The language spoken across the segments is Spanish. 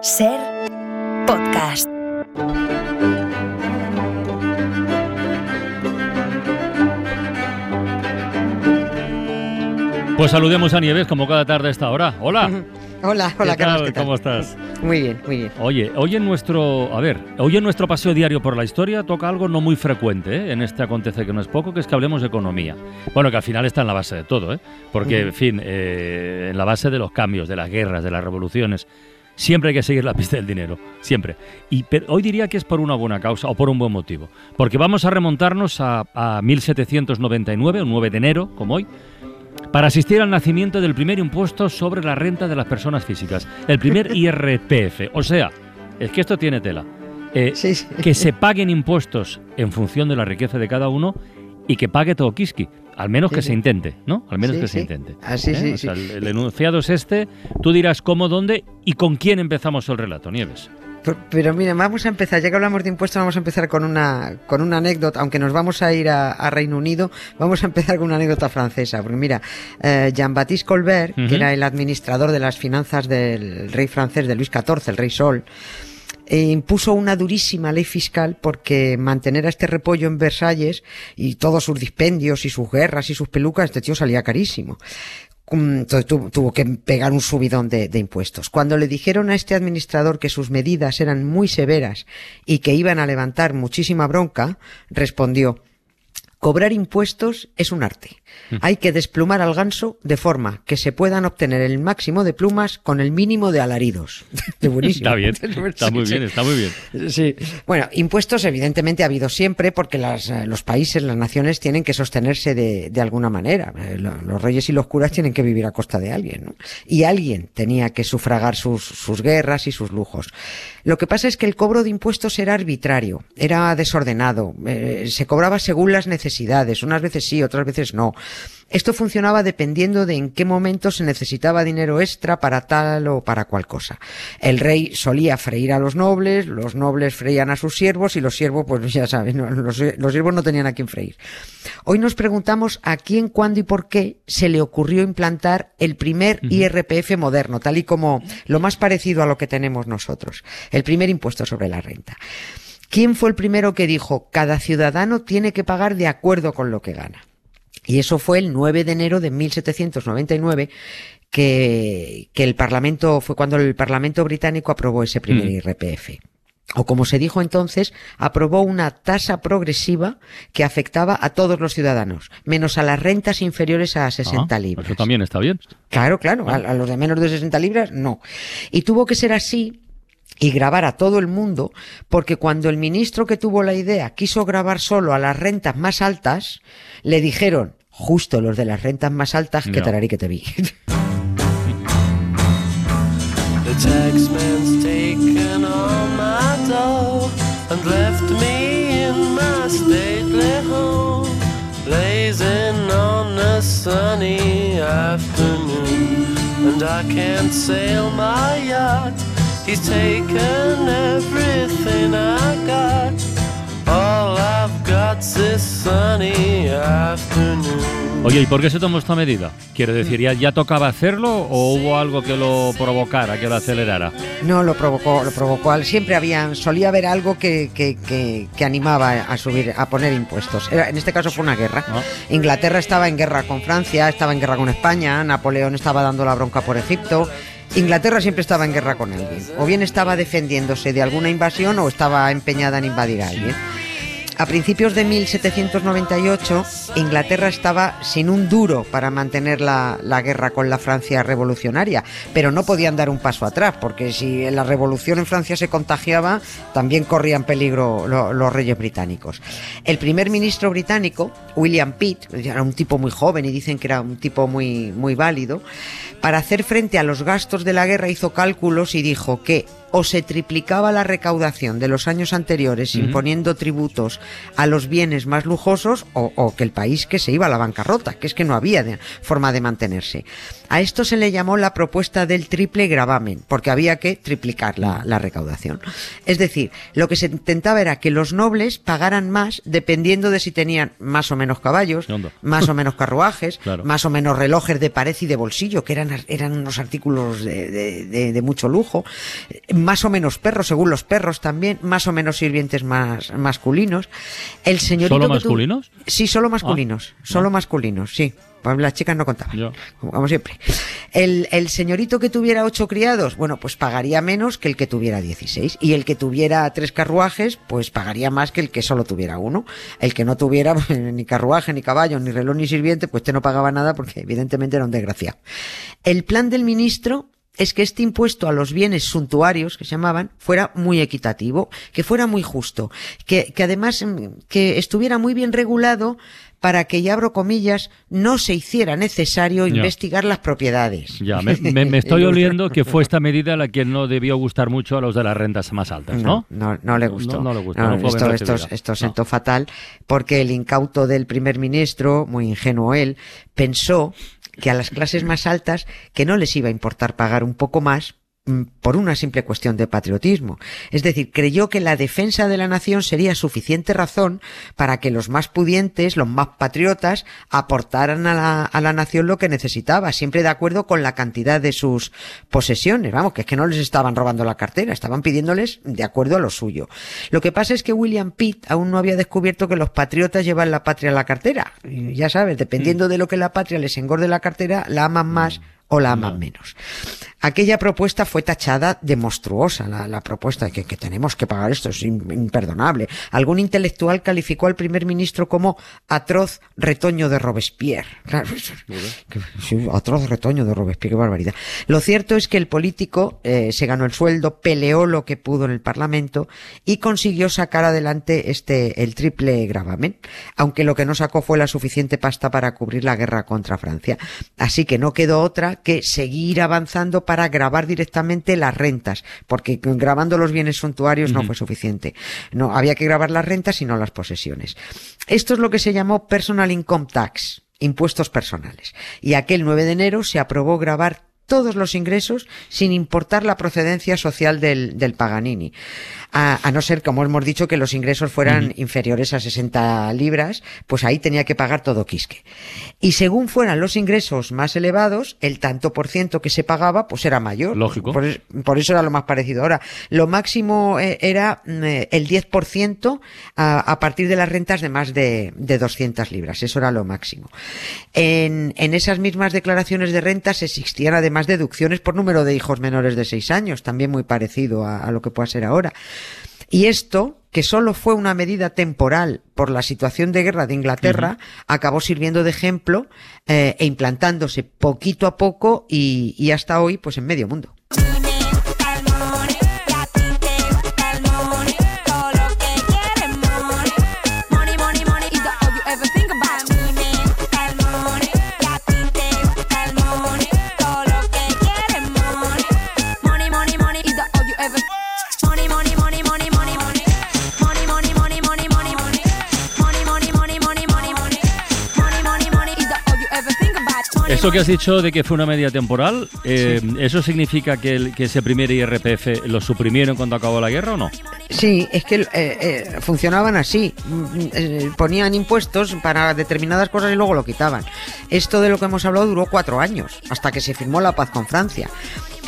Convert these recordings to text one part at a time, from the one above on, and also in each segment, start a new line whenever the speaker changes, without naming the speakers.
Ser podcast.
Pues saludemos a Nieves como cada tarde a esta hora. Hola.
Hola, hola,
¿Qué tal?
Carlos, ¿qué tal?
¿Cómo estás?
Muy bien, muy bien.
Oye, hoy en nuestro, a ver, hoy en nuestro paseo diario por la historia toca algo no muy frecuente ¿eh? en este acontece que no es poco, que es que hablemos de economía. Bueno, que al final está en la base de todo, ¿eh? porque, en fin, eh, en la base de los cambios, de las guerras, de las revoluciones. Siempre hay que seguir la pista del dinero, siempre. Y pero hoy diría que es por una buena causa o por un buen motivo. Porque vamos a remontarnos a, a 1799, un 9 de enero, como hoy, para asistir al nacimiento del primer impuesto sobre la renta de las personas físicas, el primer IRPF. O sea, es que esto tiene tela. Eh,
Sí, sí.
Que se paguen impuestos en función de la riqueza de cada uno y que pague todo Kiski. Al menos
Sí,
que
sí.
se intente, ¿no? Al menos
Sí,
que se intente.
Ah, sí, sí,
O sea, el, el enunciado es este. Tú dirás cómo, dónde y con quién empezamos el relato, Nieves.
Pero, pero mira, vamos a empezar, ya que hablamos de impuestos, vamos a empezar con una, con una anécdota, aunque nos vamos a ir a, a Reino Unido, vamos a empezar con una anécdota francesa, porque mira, eh, Jean-Baptiste Colbert, que era el administrador de las finanzas del rey francés, de Luis XIV, el rey Sol, eh, impuso una durísima ley fiscal porque mantener a este repollo en Versalles y todos sus dispendios y sus guerras y sus pelucas, este tío salía carísimo. Mm, Entonces tuvo, que pegar un subidón de impuestos. Cuando le dijeron a este administrador que sus medidas eran muy severas y que iban a levantar muchísima bronca, respondió, Cobrar impuestos es un arte. Hay que desplumar al ganso de forma que se puedan obtener el máximo de plumas con el mínimo de alaridos. Qué buenísimo.
Está bien, está muy bien, está muy bien.
Sí. Bueno, impuestos evidentemente ha habido siempre porque las, eh, los países, las naciones tienen que sostenerse de, de alguna manera. Eh, lo- Los reyes y los curas tienen que vivir a costa de alguien, ¿no? Y alguien tenía que sufragar sus, sus guerras y sus lujos. Lo que pasa es que el cobro de impuestos era arbitrario, era desordenado, eh, se cobraba según las necesidades, unas veces sí, otras veces no. Esto funcionaba dependiendo de en qué momento se necesitaba dinero extra para tal o para cual cosa. El rey solía freír a los nobles, los nobles freían a sus siervos y los siervos, pues ya saben, los, los siervos no tenían a quién freír. Hoy nos preguntamos a quién, cuándo y por qué se le ocurrió implantar el primer IRPF moderno, tal y como lo más parecido a lo que tenemos nosotros, el primer impuesto sobre la renta. ¿Quién fue el primero que dijo cada ciudadano tiene que pagar de acuerdo con lo que gana? Y eso fue el 9 de enero de 1799 que, que el Parlamento, fue cuando el Parlamento británico aprobó ese primer
Mm.
IRPF. O como se dijo entonces, aprobó una tasa progresiva que afectaba a todos los ciudadanos, menos a las rentas inferiores a 60
Ah,
libras.
Eso también está bien.
Claro, claro, a, a los de menos de 60 libras no. Y tuvo que ser así y grabar a todo el mundo, porque cuando el ministro que tuvo la idea quiso grabar solo a las rentas más altas, le dijeron, justo los de las rentas más altas, que
Ya.
tararí que te vi.
The taxman's taken all my dough and left me in my stately home, blazing on a sunny afternoon. And I can't sail my yacht, he's taken everything I got.
Oye, ¿y por qué se tomó esta medida? Quiere decir, ¿ya, ya tocaba hacerlo o hubo algo que lo provocara, que lo acelerara?
No, lo provocó, lo provocó. Al- Siempre había, solía haber algo que, que, que, que animaba a subir, a poner impuestos. Era- en este caso fue una guerra.
Ah.
Inglaterra estaba en guerra con Francia, estaba en guerra con España, Napoleón estaba dando la bronca por Egipto. Inglaterra siempre estaba en guerra con alguien. O bien estaba defendiéndose de alguna invasión o estaba empeñada en invadir a alguien. A principios de 1798, Inglaterra estaba sin un duro para mantener la, la guerra con la Francia revolucionaria, pero no podían dar un paso atrás, porque si la revolución en Francia se contagiaba, también corrían peligro lo- los reyes británicos. El primer ministro británico, William Pitt, era un tipo muy joven y dicen que era un tipo muy, muy válido, para hacer frente a los gastos de la guerra hizo cálculos y dijo que o se triplicaba la recaudación de los años anteriores imponiendo tributos a los bienes más lujosos o, o que el país que se iba a la bancarrota, que es que no había de- forma de mantenerse. A esto se le llamó la propuesta del triple gravamen, porque había que triplicar la, la recaudación. Es decir, lo que se intentaba era que los nobles pagaran más dependiendo de si tenían más o menos caballos, más o menos carruajes,
Claro.
más o menos relojes de pared y de bolsillo, que eran, eran unos artículos de, de- de- de mucho lujo, más o menos perros, según los perros también, más o menos sirvientes más masculinos. El señorito
¿Solo
que
masculinos?
Sí, solo masculinos, solo masculinos, sí. Pues las chicas no contaban,
Ya.
como, siempre. El, el señorito que tuviera ocho criados, bueno, pues pagaría menos que el que tuviera 16. Y el que tuviera tres carruajes, pues pagaría más que el que solo tuviera uno. El que no tuviera pues, ni carruaje, ni caballo, ni reloj, ni sirviente, pues te no pagaba nada porque evidentemente era un desgraciado. El plan del ministro es que este impuesto a los bienes suntuarios, que se llamaban, fuera muy equitativo, que fuera muy justo, que, que además mm, que estuviera muy bien regulado para que, y abro comillas, no se hiciera necesario
Ya.
investigar las propiedades.
Ya, me, me- me estoy oliendo que fue esta medida la que no debió gustar mucho a los de las rentas más altas, ¿no?
No, no, no le gustó.
No, no le gustó,
esto, esto, esto sentó fatal porque el incauto del primer ministro, muy ingenuo él, pensó que a las clases más altas que no les iba a importar pagar un poco más por una simple cuestión de patriotismo. Es decir, creyó que la defensa de la nación sería suficiente razón para que los más pudientes, los más patriotas, aportaran a la, a la nación lo que necesitaba, siempre de acuerdo con la cantidad de sus posesiones. Vamos, que es que no les estaban robando la cartera, estaban pidiéndoles de acuerdo a lo suyo. Lo que pasa es que William Pitt aún no había descubierto que los patriotas llevan la patria a la cartera. Ya sabes, dependiendo de lo que la patria les engorde la cartera, la aman más o la aman menos. Aquella propuesta fue tachada de monstruosa, la, la propuesta de que, que tenemos que pagar esto, es im- imperdonable. Algún intelectual calificó al primer ministro como atroz retoño de Robespierre. Claro, sí, atroz retoño de Robespierre, qué barbaridad. Lo cierto es que el político eh, se ganó el sueldo, peleó lo que pudo en el Parlamento y consiguió sacar adelante este el triple gravamen, aunque lo que no sacó fue la suficiente pasta para cubrir la guerra contra Francia. Así que no quedó otra que seguir avanzando para grabar directamente las rentas, porque grabando los bienes suntuarios no fue suficiente. No, había que grabar las rentas y no las posesiones. Esto es lo que se llamó Personal Income Tax, impuestos personales. Y aquel 9 de enero se aprobó grabar todos los ingresos sin importar la procedencia social del, del Paganini. A, a no ser, como hemos dicho, que los ingresos fueran inferiores a 60 libras, pues ahí tenía que pagar todo quisque. Y según fueran los ingresos más elevados, el tanto por ciento que se pagaba, pues era mayor.
Lógico.
Por, es- por eso era lo más parecido. Ahora, lo máximo eh, era eh, el 10% a, a partir de las rentas de más de, de 200 libras. Eso era lo máximo. En, en esas mismas declaraciones de rentas existían además deducciones por número de hijos menores de 6 años, también muy parecido a, a lo que pueda ser ahora. Y esto, que solo fue una medida temporal por la situación de guerra de Inglaterra, acabó sirviendo de ejemplo eh, e implantándose poquito a poco y, y hasta hoy, pues en medio mundo.
Eso que has dicho de que fue una media temporal, eh, ¿eso significa que, el- que ese primer IRPF lo suprimieron cuando acabó la guerra o no?
Sí, es que eh, eh, funcionaban así. Mm, eh, ponían impuestos para determinadas cosas y luego lo quitaban. Esto de lo que hemos hablado duró cuatro años, hasta que se firmó la paz con Francia.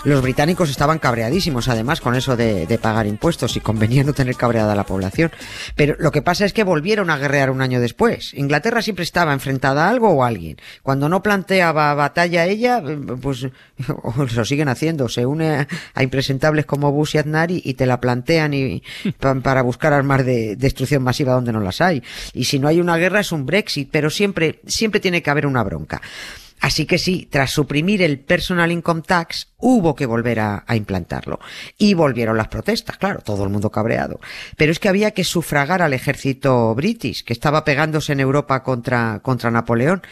Los británicos estaban cabreadísimos, además, con eso de, de pagar impuestos y convenía no tener cabreada la población. Pero lo que pasa es que volvieron a guerrear un año después. Inglaterra siempre estaba enfrentada a algo o a alguien. Cuando no planteaba batalla ella, pues lo siguen haciendo. Se une a, impresentables como Bush y Aznar y, te la plantean y, pa- para buscar armas de destrucción masiva donde no las hay. Y si no hay una guerra es un Brexit, pero siempre, siempre tiene que haber una bronca. Así que sí, tras suprimir el Personal Income Tax, hubo que volver a, implantarlo. Y volvieron las protestas, claro, todo el mundo cabreado. Pero es que había que sufragar al ejército british, que estaba pegándose en Europa contra Napoleón.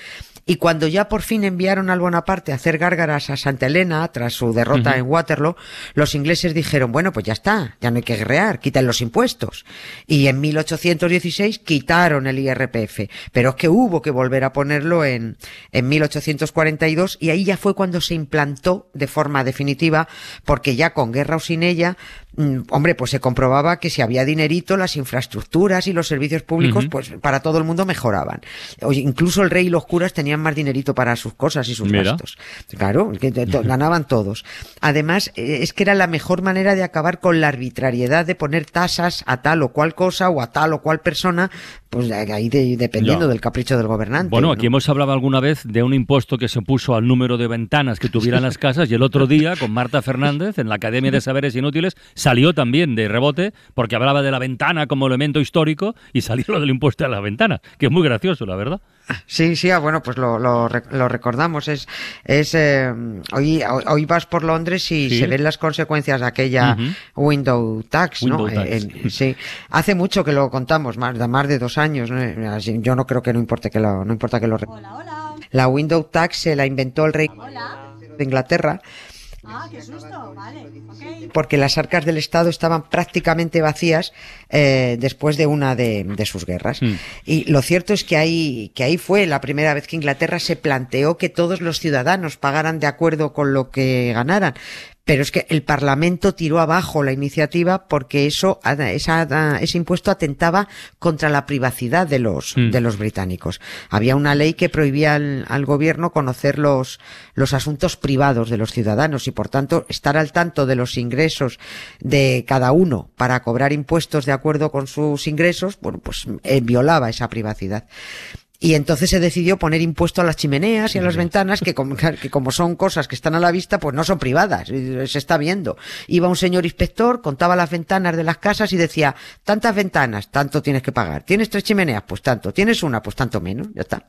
Y cuando ya por fin enviaron al Bonaparte a hacer gárgaras a Santa Elena tras su derrota en Waterloo, los ingleses dijeron, bueno, pues ya está, ya no hay que guerrear, quiten los impuestos. Y en 1816 quitaron el IRPF, pero es que hubo que volver a ponerlo en, en 1842 y ahí ya fue cuando se implantó de forma definitiva, porque ya con guerra o sin ella, hombre, pues se comprobaba que si había dinerito, las infraestructuras y los servicios públicos, pues para todo el mundo mejoraban. Oye, incluso el rey y los curas tenían más dinerito para sus cosas y sus
Mira.
gastos. Claro, que to- to- ganaban todos. Además, eh, es que era la mejor manera de acabar con la arbitrariedad de poner tasas a tal o cual cosa o a tal o cual persona, pues ahí de- dependiendo del capricho del gobernante.
Bueno,
¿no?
aquí hemos hablado alguna vez de un impuesto que se puso al número de ventanas que tuvieran las casas y el otro día con Marta Fernández en la Academia de Saberes Inútiles salió también de rebote porque hablaba de la ventana como elemento histórico y salió lo del impuesto a la ventana, que es muy gracioso, la verdad.
Sí, sí, ah, bueno, pues lo, lo, lo recordamos. Es, es eh, hoy, hoy- vas por Londres y
Sí.
se ven las consecuencias de aquella window tax, ¿no?
Window tax.
Eh, en- sí, hace mucho que lo contamos, más de más de dos años. ¿no? Así, Yo no creo que no importe que lo, no importa que lo. rec- La window tax se la inventó el rey de Inglaterra
Ah, qué susto, vale, ok.
porque las arcas del Estado estaban prácticamente vacías eh, después de una de, de sus guerras.
Mm.
Y lo cierto es que ahí, que ahí fue la primera vez que Inglaterra se planteó que todos los ciudadanos pagaran de acuerdo con lo que ganaran. Pero es que el Parlamento tiró abajo la iniciativa porque eso, esa- ese impuesto atentaba contra la privacidad de los,
Mm.
de los británicos. Había una ley que prohibía al, al gobierno conocer los, los asuntos privados de los ciudadanos y por tanto estar al tanto de los ingresos de cada uno para cobrar impuestos de acuerdo con sus ingresos, bueno, pues eh, violaba esa privacidad. Y entonces se decidió poner impuesto a las chimeneas y a las ventanas, que como, que como son cosas que están a la vista, pues no son privadas, se está viendo. Iba un señor inspector, contaba las ventanas de las casas y decía, tantas ventanas, tanto tienes que pagar. ¿Tienes tres chimeneas? Pues tanto. ¿Tienes una? Pues tanto menos. Ya está.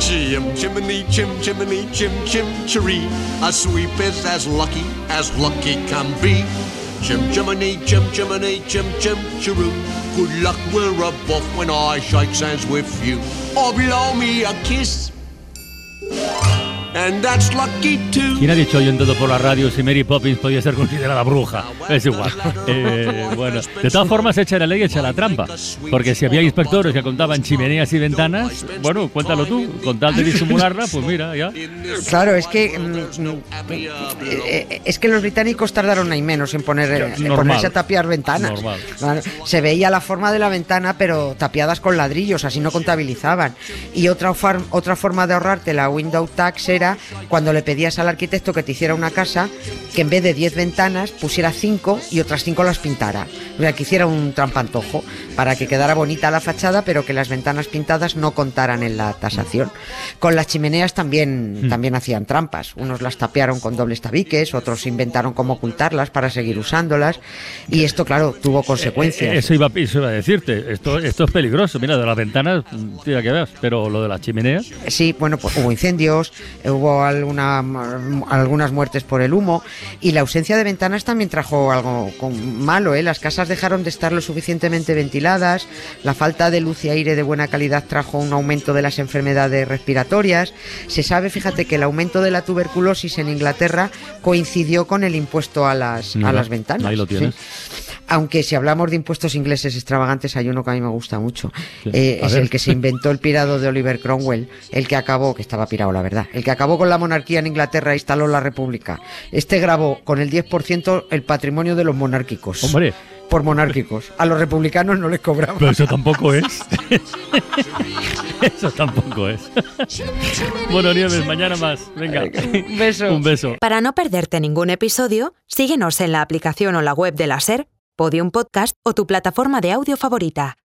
Chim chimney, chim chimney, chim chim chiree. A sweep is as lucky as lucky can be. Chim chimney, chim chimney, chim chim chiroo. Good luck, we're above when I shake hands with you. Or blow me a kiss. And that's lucky too.
¿Quién ha dicho oyendo por la radio si Mary Poppins podía ser considerada bruja? Es igual. Eh, bueno, de todas formas, echa la ley, echa la trampa. Porque si había inspectores que contaban chimeneas y ventanas, bueno, cuéntalo tú. Con tal de disimularla, pues mira, ya.
Claro, es que mm, mm, eh, es que los británicos tardaron ahí menos en poner en ponerse a tapiar ventanas.
Normal.
Se veía la forma de la ventana, pero tapiadas con ladrillos, así no contabilizaban. Y otra otra forma de ahorrarte la window tax era cuando le pedías al arquitecto que te hiciera una casa que en vez de 10 ventanas pusiera 5 y otras 5 las pintara. O sea, que hiciera un trampantojo para que quedara bonita la fachada, pero que las ventanas pintadas no contaran en la tasación. Con las chimeneas también, también hacían trampas. Unos las tapiaron con dobles tabiques, otros inventaron cómo ocultarlas para seguir usándolas. Y esto, claro, tuvo consecuencias.
Eh, Eso iba, eso iba a decirte. Esto, esto es peligroso. Mira, de las ventanas, mm, tira que veas. Pero lo de las chimeneas.
Sí, bueno, pues hubo incendios, hubo alguna, algunas muertes por el humo y la ausencia de ventanas también trajo algo malo, ¿eh? Las casas dejaron de estar lo suficientemente ventiladas, la falta de luz y aire de buena calidad trajo un aumento de las enfermedades respiratorias. Se sabe, fíjate, que el aumento de la tuberculosis en Inglaterra coincidió con el impuesto a las, a las ventanas.
ahí lo
sí.
tienes.
Aunque si hablamos de impuestos ingleses extravagantes, hay uno que a mí me gusta mucho. Eh, es
ver.
el que se inventó el pirado de Oliver Cromwell, el que acabó, que estaba pirado la verdad, el que acabó con la monarquía en Inglaterra e instaló la república. Este grabó con el 10% el patrimonio de los monárquicos.
Hombre.
Por monárquicos. A los republicanos no les cobraban.
Pero eso tampoco es. eso tampoco es. bueno, Nieves, mañana más. Venga.
Un beso.
Un beso.
Para no perderte ningún episodio, síguenos en la aplicación o la web de la SER, Podium Podcast o tu plataforma de audio favorita.